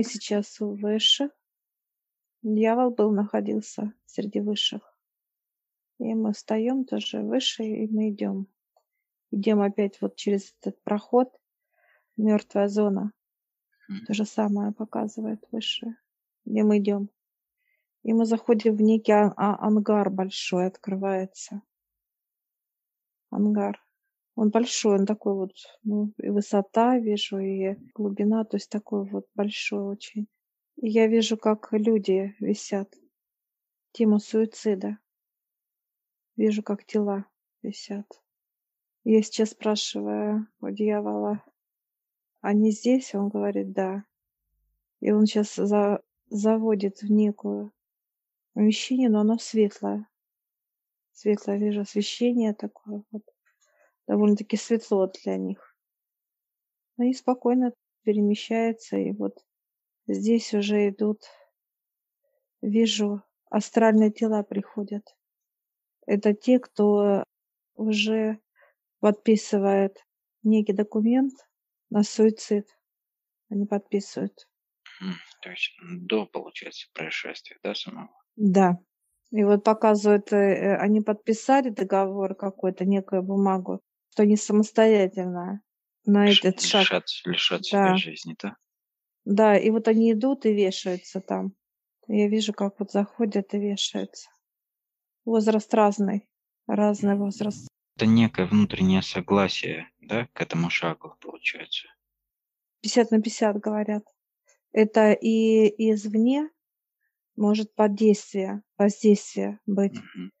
Мы сейчас высших. Дьявол был, находился среди высших. И мы встаем тоже выше, и мы идем. Идем опять вот через этот проход, мертвая зона. То же самое показывает выше, где мы идем. И мы заходим в некий а- а- ангар большой, открывается. Ангар. Он большой, он такой вот, ну, и высота вижу, и глубина, то есть такой вот большой очень. И я вижу, как люди висят. Тему суицида. Вижу, как тела висят. Я сейчас спрашиваю у дьявола, они здесь? Он говорит, да. И он сейчас за, заводит в некую помещение, но оно светлое. Светлое, вижу освещение такое вот. Довольно-таки светло для них. Они спокойно перемещаются, и вот здесь уже идут, вижу, астральные тела приходят. Это те, кто уже подписывает некий документ на суицид. Они подписывают. М, То есть до, получается, происшествия, да, самого? Да. И вот показывают, э, э, они подписали договор какой-то, некую бумагу, что они самостоятельно на Лиш- этот шаг. лишат, лишат себя Да, жизни, да? да, и вот они идут и вешаются там. Я вижу, как вот заходят и вешаются. Возраст разный, разный возраст. Это некое внутреннее согласие, да, к этому шагу, получается. 50 на 50 говорят. Это и извне может под действие, воздействие быть. Мгм.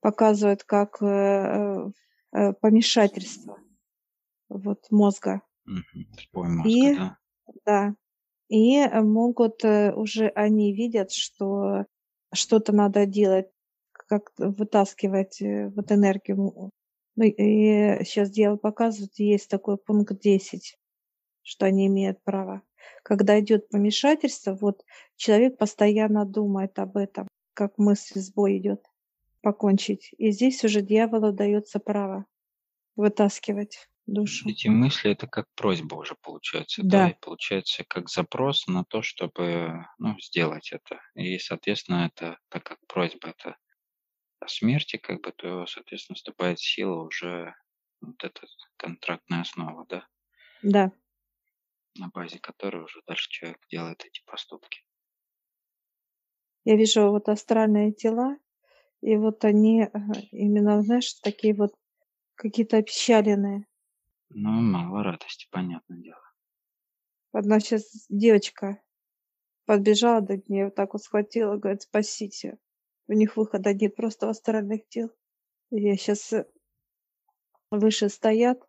Показывают как э, э, помешательство вот мозга. Сбой мозга, И да? да, и э, могут э, уже они видят, что что-то надо делать, как вытаскивать вот энергию. Ну и сейчас дело показывает, есть такой пункт 10, что они имеют право. Когда идет помешательство, вот человек постоянно думает об этом, как мысль сбой идет, покончить. И здесь уже дьяволу дается право вытаскивать душу. Эти мысли это как просьба уже получается, да, Да, и получается как запрос на то, чтобы ну, сделать это. И, соответственно, это, так как просьба это о смерти, как бы, то, соответственно, вступает в силу уже вот эта контрактная основа, да, да. на базе которой уже дальше человек делает эти поступки. Я вижу вот астральные тела, и вот они э, именно, знаешь, такие вот какие-то опечаленные. Ну, мало радости, понятное дело. Одна сейчас девочка подбежала до нее, вот так вот схватила, говорит, спасите. У них выхода нет, просто в астральных тел. И Я сейчас выше стоят,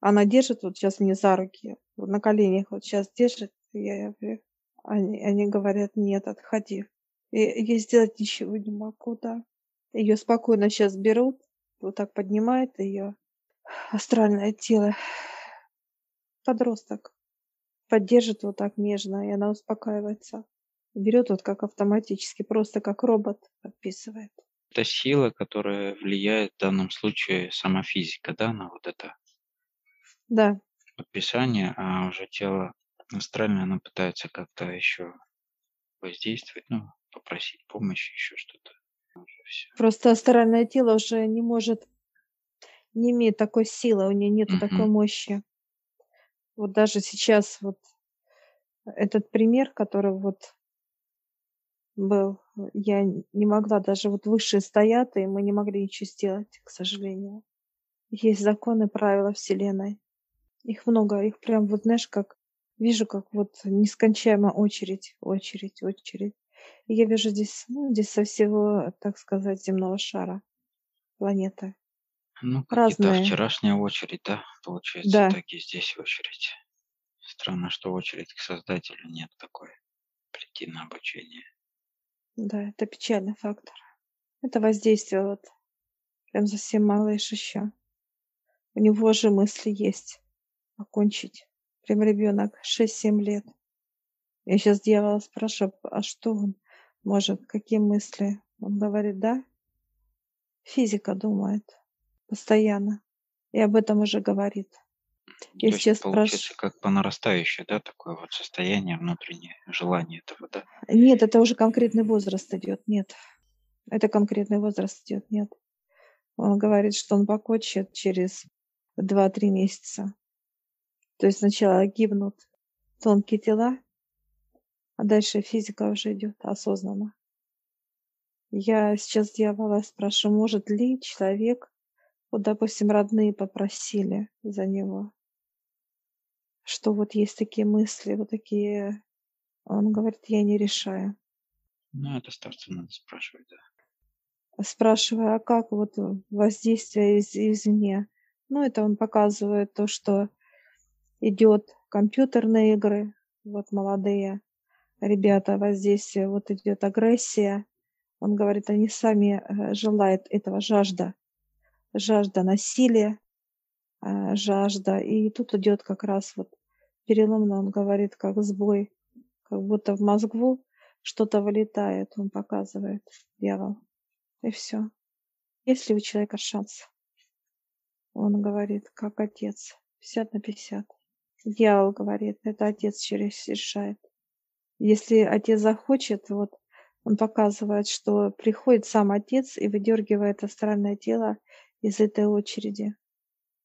она держит вот сейчас мне за руки, вот на коленях вот сейчас держит, я, я они, они говорят, нет, отходи. И я сделать ничего не могу, да. Ее спокойно сейчас берут, вот так поднимает ее астральное тело. Подросток поддержит вот так нежно, и она успокаивается. Берет вот как автоматически, просто как робот подписывает. Это сила, которая влияет в данном случае сама физика, да, на вот это Да, подписание, а уже тело астральное, оно пытается как-то еще воздействовать, ну, попросить помощи, еще что-то. Просто астральное тело уже не может, не имеет такой силы, у нее нету такой мощи. Вот даже сейчас вот этот пример, который вот был, я не могла, даже вот высшие стоят, и мы не могли ничего сделать, к сожалению. Есть законы, правила Вселенной. Их много, их прям вот, знаешь, как вижу, как вот нескончаемая очередь, очередь, очередь. Я вижу здесь, ну, здесь со всего, так сказать, земного шара планеты. Ну, Разные. вчерашняя очередь, да, получается, Да, так и здесь очередь. Странно, что очередь к создателю нет такой. Прийти на обучение. да, это печальный фактор. Это воздействие вот прям совсем малыш еще. У него же мысли есть окончить. Прям ребенок 6-7 лет. Я сейчас дьявола спрашиваю, а что он может, какие мысли? Он говорит, да, физика думает постоянно. И об этом уже говорит. Я То есть сейчас получается как по нарастающей, да, такое вот состояние внутреннее, желание этого, да? Нет, это уже конкретный возраст идет, нет. Это конкретный возраст идет, нет. Он говорит, что он покончит через два-три месяца. То есть сначала гибнут тонкие тела, а дальше физика уже идет осознанно. Я сейчас дьявола спрашиваю, может ли человек, вот, допустим, родные попросили за него, что вот есть такие мысли, вот такие. Он говорит, я не решаю. Ну, это старца надо спрашивать, да. Спрашиваю, а как вот воздействие из, извне? Ну, это он показывает то, что идет компьютерные игры, вот молодые ребята, воздействие, вот идет агрессия. Он говорит, они сами э, желают этого, жажда, жажда насилия, э, жажда. И тут идет как раз вот переломно, он говорит, как сбой, как будто в мозгу что-то вылетает, он показывает, дьявол. И все. Есть ли у человека шанс? Он говорит, как отец, 50 на 50. Дьявол говорит, это отец через решает. Если отец захочет, вот он показывает, что приходит сам отец и выдергивает астральное тело из этой очереди.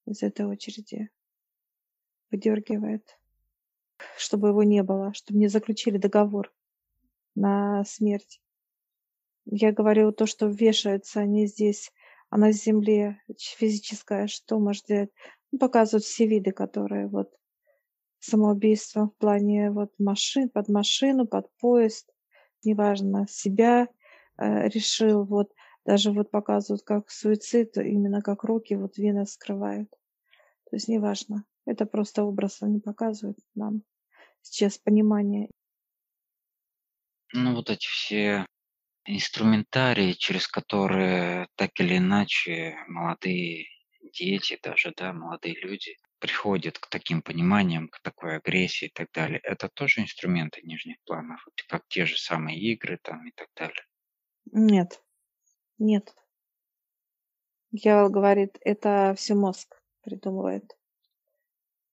Из этой очереди. Выдергивает. Чтобы его не было, чтобы не заключили договор на смерть. Я говорю то, что вешаются они здесь, а на земле физическое, что может делать? Ну, показывают все виды, которые вот самоубийство в плане вот машин, под машину, под поезд, неважно, себя э, решил, вот даже вот показывают как суицид, именно как руки вот вены скрывают. То есть неважно. Это просто образ они показывают нам сейчас понимание. Ну, вот эти все инструментарии, через которые так или иначе молодые дети даже, да, молодые люди приходят к таким пониманиям, к такой агрессии и так далее. Это тоже инструменты нижних планов, как те же самые игры там и так далее. Нет, нет. Дьявол говорит, это все мозг придумывает.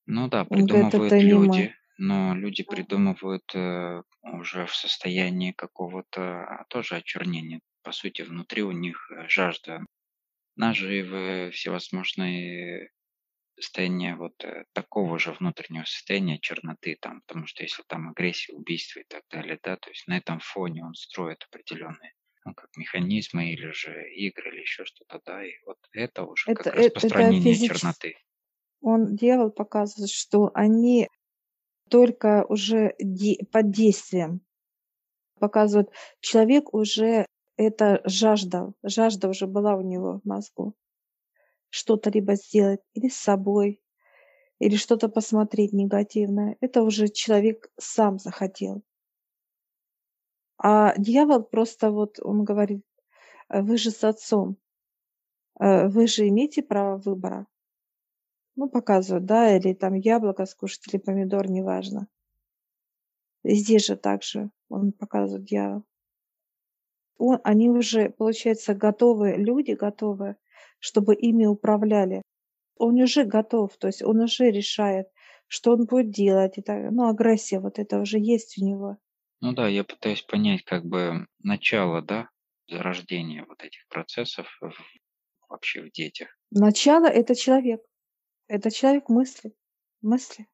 Ну да, Он говорит, придумывают это люди, но люди придумывают э, уже в состоянии какого-то а, тоже очернения. По сути, внутри у них э, жажда наживы, всевозможные состояния вот э, такого же внутреннего состояния черноты там, потому что если там агрессия, убийство и так далее, да, то есть на этом фоне он строит определенные ну, как механизмы или же игры или еще что-то, да, и вот это уже Это, как э- это распространение физически. черноты. Он дьявол показывает, что они только уже де- под действием показывают. Человек уже это жажда, жажда уже была у него в мозгу. Что-то либо сделать или с собой, или что-то посмотреть негативное. Это уже человек сам захотел. А дьявол просто вот, он говорит, «Э, вы же с отцом, э, вы же имеете право выбора. Ну, показывают, да, или там яблоко скушать, или помидор, неважно. И здесь же также он показывает дьявол. Он, они уже, получается, готовы, люди готовы, чтобы ими управляли. Он уже готов, то есть он уже решает, что он будет делать. И так, ну, агрессия вот это уже есть у него. Ну да, я пытаюсь понять как бы начало, да, зарождения вот этих процессов в- вообще в детях. Начало – это человек. Это человек мысли. Мысли.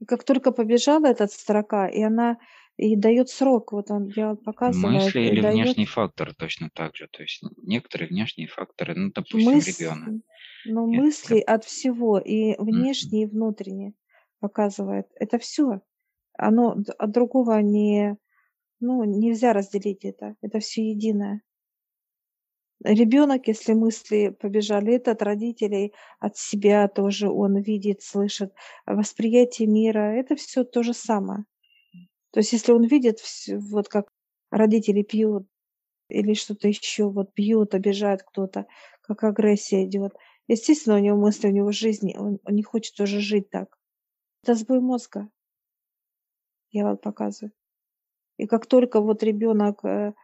И как только побежала эта строка, и она и дает срок, вот он я показывает, Мысли или дает внешний фактор точно так же. То есть некоторые внешние факторы, ну, допустим, ребенок. мысли, ну, Нет, мысли от всего, и внешние, и внутренние показывает. Это все. Оно от другого не, ну, нельзя разделить это. Это все единое. Ребенок, если мысли побежали, это от родителей, от себя тоже он видит, слышит. Восприятие мира, это все то же самое. То есть если он видит, вот как родители пьют или что-то еще, вот бьют, обижают кто-то, как агрессия идет, естественно, у него мысли, у него жизни, он, он не хочет уже жить так. Это сбой мозга, я вам показываю. И как только вот ребенок э,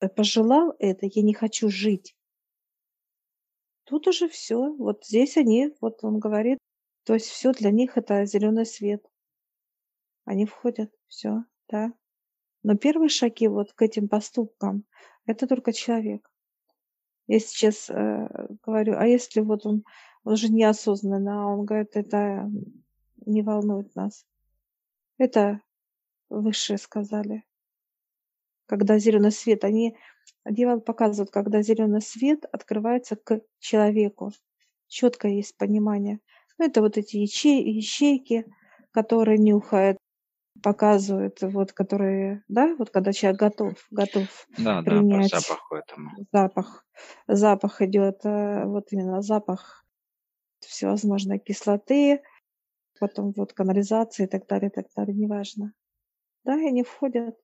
э, пожелал это, я не хочу жить, тут уже все. Вот здесь они, вот он говорит, То есть все для них это зеленый свет. Они входят, все, да. Но первые шаги вот к этим поступкам это только человек. Я сейчас э, говорю, а если вот он, он же неосознанно, а он говорит, это не волнует нас. Это высшие сказали. Когда зеленый свет, они, дьявол показывает, когда зеленый свет открывается к человеку. Четко есть понимание. Ну, это вот эти ячей, ячейки, которые нюхают, показывают, вот, которые, да, вот когда человек готов, готов Да, да, по принять запаху этому. запах, запах идет, э, вот именно запах всевозможной кислоты, потом вот канализации и так далее, и так далее, неважно. Да, и они входят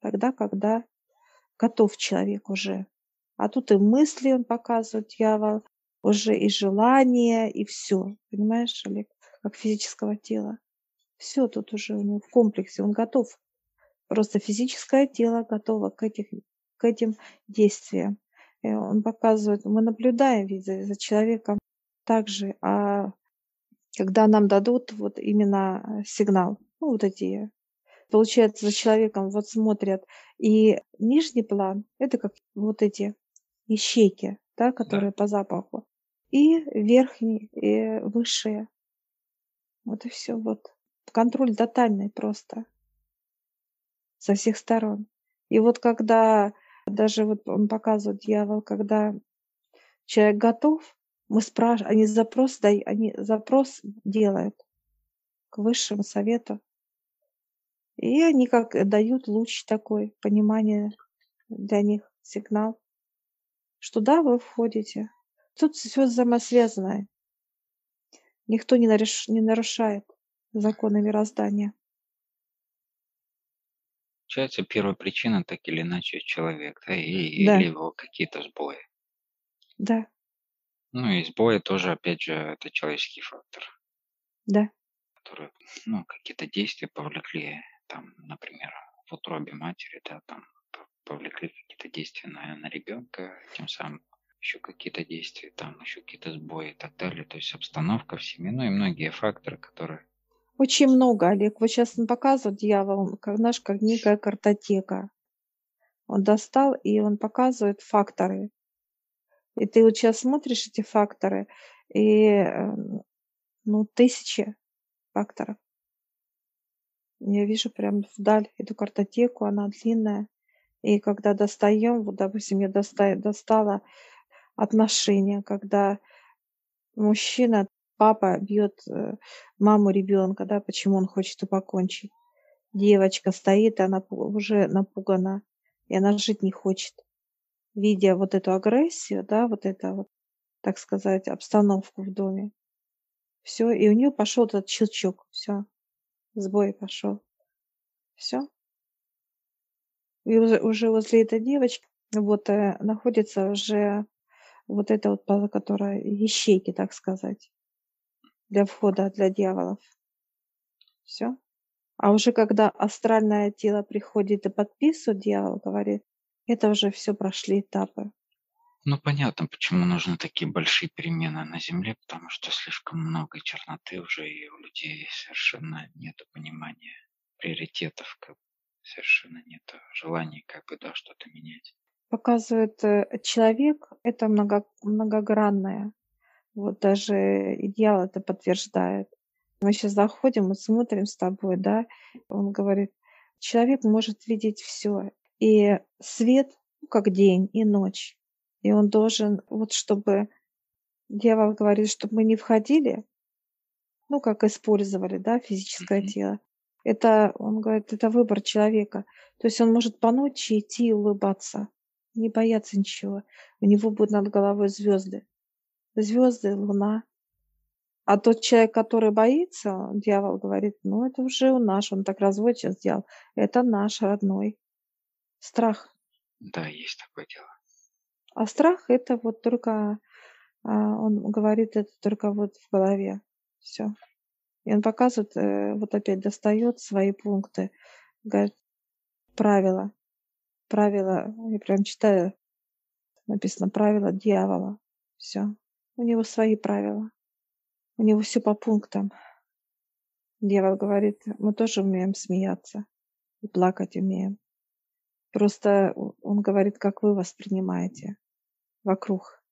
тогда, когда готов человек уже. А тут и мысли он показывает, дьявол, уже и желание, и все. Понимаешь, Олег, как физического тела. Все тут уже у него в комплексе, он готов. Просто физическое тело готово к, этих, к этим действиям. И он показывает, мы наблюдаем ведь за, за человеком также, а когда нам дадут вот именно сигнал, ну вот эти, получается, за человеком вот смотрят, и нижний план, это как вот эти ищейки, да, Да. которые по запаху, и верхний, и высшие. Вот и все. Вот. Контроль тотальный просто со всех сторон. И вот когда даже вот он показывает дьявол, когда человек готов, мы спрашиваем, они запрос, дай- они запрос делают к высшему совету. И они как дают луч такой, понимание для них, сигнал, что да, вы входите. Тут все взаимосвязано. Никто не, нареш- не нарушает законы мироздания. Получается, первая причина так или иначе человек, да, и, Да, или его какие-то сбои. да, Ну и сбои тоже, опять же, это человеческий фактор, да, который, ну, какие-то действия повлекли, там, например, в утробе матери, да, там, повлекли какие-то действия на, на ребенка, тем самым еще какие-то действия, там, еще какие-то сбои и так далее. То есть обстановка в семье, ну и многие факторы, которые Очень много, Олег. Вот сейчас он показывает дьявол, как наш, как некая картотека. Он достал, и он показывает факторы. И ты вот сейчас смотришь эти факторы, и э, ну, тысячи факторов. Я вижу прям вдаль эту картотеку, она длинная. И когда достаем, вот, допустим, я доста- достала отношения, когда мужчина, папа бьет э, маму ребенка, да, почему он хочет и покончить. Девочка стоит, она уже напугана, и она жить не хочет. Видя вот эту агрессию, да, вот это вот, так сказать, обстановку в доме, все, и у нее пошел этот щелчок, все, сбой пошел, все. И уже, уже возле этой девочки вот э, находится уже вот это вот, которая ищейки, так сказать, для входа для дьяволов. Все. А уже когда астральное тело приходит и подписывает, дьявол говорит, это уже все прошли этапы. Ну, понятно, почему нужны такие большие перемены на Земле, потому что слишком много черноты уже, и у людей совершенно нет понимания приоритетов, как совершенно нет желания как бы, да, что-то менять. Показывает э, человек, это много, многогранное. Вот даже и дьявол это подтверждает. Мы сейчас заходим и смотрим с тобой, да, он говорит, человек может видеть все. И свет, ну, как день и ночь. И он должен, вот чтобы, дьявол говорит, чтобы мы не входили, ну, как использовали, да, физическое Мгм. тело. Это, он говорит, это выбор человека. То есть он может по ночи идти и улыбаться, не бояться ничего. У него будут над головой звезды. Звезды, луна. А тот человек, который боится, дьявол говорит, ну, это уже у наш, он так развод сейчас сделал. Это наш родной. Страх. Да, есть такое дело. А страх это вот только, а, он говорит, это только вот в голове. Все. И он показывает, э, вот опять достает свои пункты. Говорит, правила. Правила, я прям читаю, написано правила дьявола. Все. У него свои правила. У него все по пунктам. Дьявол говорит, мы тоже умеем смеяться и плакать умеем. Просто он говорит, как вы воспринимаете вокруг.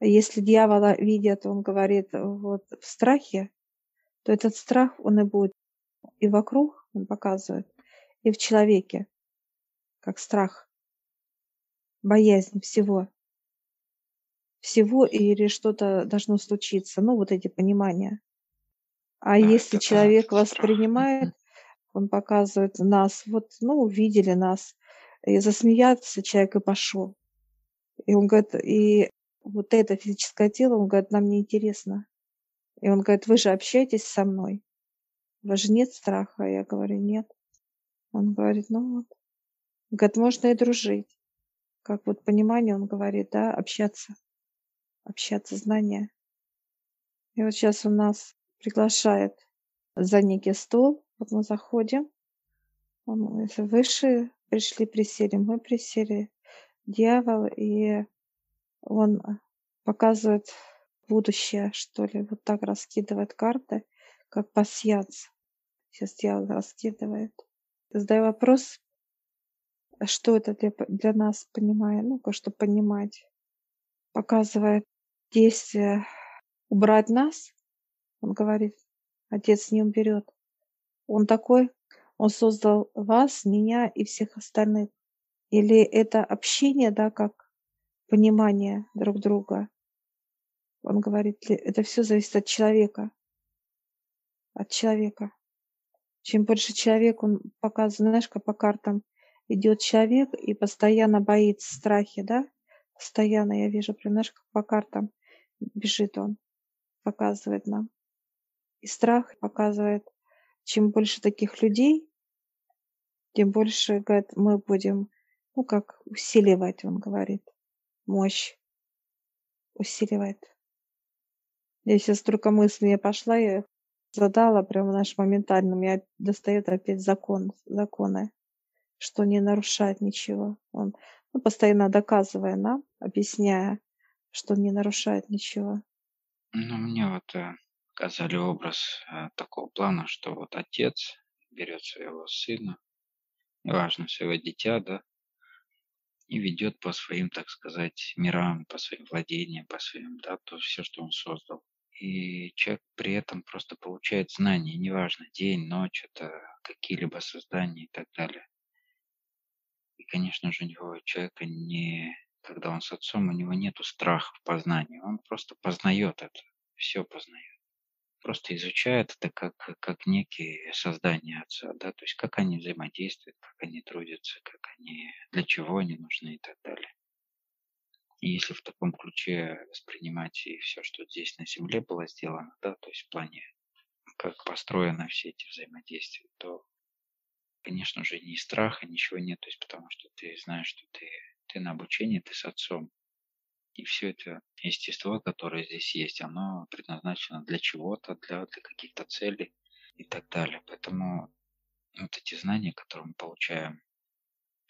Если дьявола видят, он говорит, вот в страхе, то этот страх, он и будет и вокруг, он показывает, и в человеке, как страх, боязнь всего. Всего или что-то должно случиться. Ну, вот эти понимания. А Да, если человек страх. воспринимает, он показывает нас, вот, ну, увидели нас, и засмеяться человек и пошел. И он говорит, и вот это физическое тело, он говорит, нам не интересно. И он говорит, вы же общаетесь со мной. У вас же нет страха. Я говорю, нет. Он говорит, ну вот. Он говорит, можно и дружить. Как вот понимание, он говорит, да, общаться. Общаться, знания. И вот сейчас у нас приглашает за некий стол. Вот мы заходим. Если выше пришли, присели, мы присели. Дьявол, и он показывает будущее, что ли, вот так раскидывает карты, как пассианс. Сейчас дьявол раскидывает. Задаю вопрос, а что это для, для нас, понимая, ну-ка, чтобы понимать. Показывает действие убрать нас. Он говорит, отец не уберет. Он такой, он создал вас, меня и всех остальных. Или это общение, да, как понимание друг друга. Он говорит, это все зависит от человека. От человека. Чем больше человек, он показывает, знаешь, как по картам идет человек и постоянно боится страхи, да? Постоянно я вижу, прям, знаешь, как по картам бежит он, показывает нам. И страх показывает, чем больше таких людей, тем больше, говорит, мы будем ну, как усиливать, он говорит, мощь усиливает. Я сейчас только мысли я пошла, я задала прямо наш моментально, меня достает опять закон, законы, что не нарушает ничего. Он ну, постоянно доказывая нам, объясняя, что не нарушает ничего. Ну, мне вот э, показали образ э, такого плана, что вот отец берет своего сына, неважно, своего дитя, да, и ведет по своим, так сказать, мирам, по своим владениям, по своим, да, то все, что он создал. И человек при этом просто получает знания, неважно, день, ночь, это какие-либо создания и так далее. И, конечно же, у него человека не, когда он с отцом, у него нету страха в познании, он просто познает это, все познает просто изучает это как, как некие создания отца, да, то есть как они взаимодействуют, как они трудятся, как они, для чего они нужны и так далее. И если в таком ключе воспринимать и все, что здесь на Земле было сделано, да, то есть в плане, как построены все эти взаимодействия, то, конечно же, ни страха, ничего нет, то есть потому что ты знаешь, что ты, ты на обучении, ты с отцом, и все это естество, которое здесь есть, оно предназначено для чего-то, для, для каких-то целей и так далее. Поэтому вот эти знания, которые мы получаем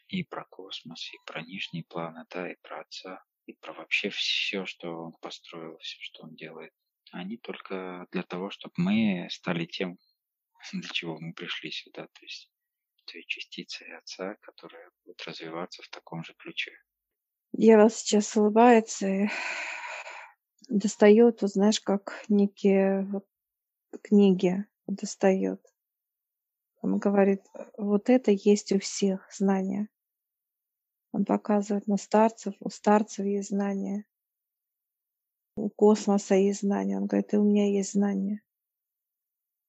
и про космос, и про нижние планы, да, и про Отца, и про вообще все, что Он построил, все, что Он делает, они только для того, чтобы мы стали тем, для чего мы пришли сюда, то есть той частицей Отца, которая будет развиваться в таком же ключе. Ева сейчас улыбается и достает, вот знаешь, как некие вот книги достает. Он говорит, вот это есть у всех знания. Он показывает на старцев, у старцев есть знания, у космоса есть знания. Он говорит, и у меня есть знания.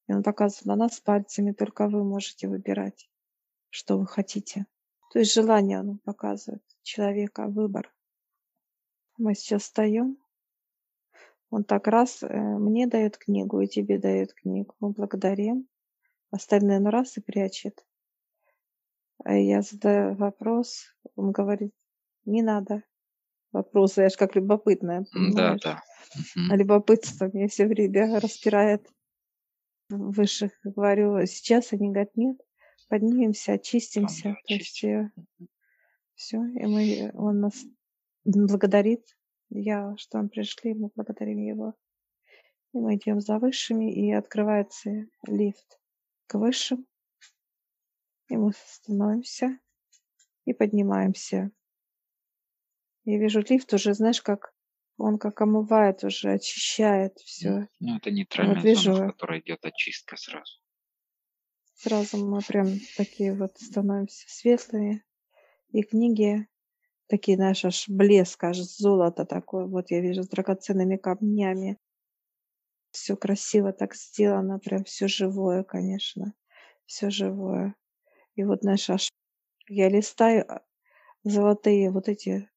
И он показывает на нас пальцами, только вы можете выбирать, что вы хотите. То есть желание он показывает человека, выбор. Мы сейчас встаем. Он так раз э, мне дает книгу и тебе дает книгу. Мы благодарим. Остальные ну раз и прячет. А я задаю вопрос, он говорит, не надо. Вопросы, я же как любопытная, Да, понимаешь? да. А любопытство мне все время распирает высших. Говорю, сейчас они говорят, нет, поднимемся, очистимся. Да, То есть очистим. все, и мы, он нас благодарит. Я, что он пришли, мы благодарим его. И мы идем за высшими, и открывается лифт к высшим. И мы становимся и поднимаемся. Я вижу лифт уже, знаешь, как он как омывает уже, очищает все. Ну, это нейтральная Вот зона, вижу, в которой идет очистка сразу. Сразу мы прям такие вот становимся светлые. И книги такие, знаешь, аж блеск, аж золото такое. Вот я вижу с драгоценными камнями. Все красиво так сделано, прям все живое, конечно. Все живое. И вот, знаешь, аж я листаю а, золотые вот эти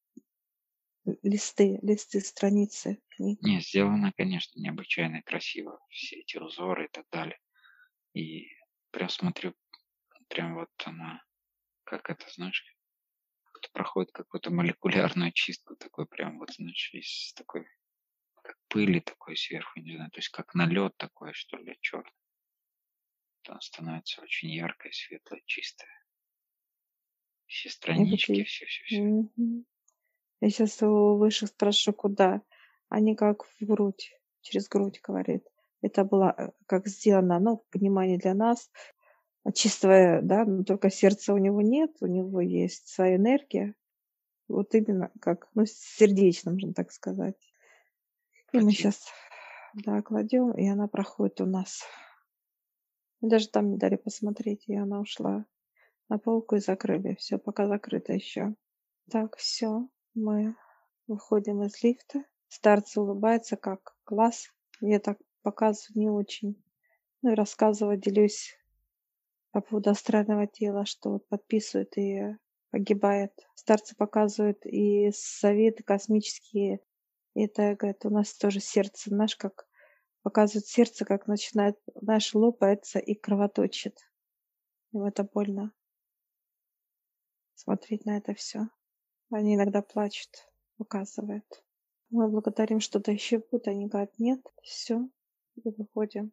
листы, листы, страницы книг. Не, сделано, конечно, необычайно красиво. Все эти узоры и так далее. И прям смотрю, прям вот она, как это, знаешь, как проходит какую-то молекулярную чистку, такой прям вот, знаешь, из такой, как пыли такой сверху, не знаю, то есть как налет такой, что ли, черный. Она становится очень яркой, светлой, чистой. Все странички, такие, все, все, все. мгм. Я сейчас у высших спрошу, куда. Они как в грудь, через грудь говорит. Это было э, как сделано, ну, в понимании для нас, а чистое, да, но только сердца у него нет, у него есть своя энергия. Вот именно как, ну, сердечно, можно так сказать. И мы сейчас, да, кладем, и она проходит у нас. И даже там не дали посмотреть, и она ушла на полку и закрыли. Все, пока закрыто еще. Так, все, мы выходим из лифта. Старцы улыбается, как класс. Я так показываю не очень. Ну и рассказываю, делюсь по поводу астрального тела, что вот подписывает и погибает. Старцы показывают и советы космические. И это, говорит, у нас тоже сердце, знаешь, как показывают сердце, как начинает, знаешь, лопается и кровоточит. И это больно смотреть на это все. Они иногда плачут, показывают. Мы благодарим, что-то еще будет. Они говорят, нет, все, и выходим.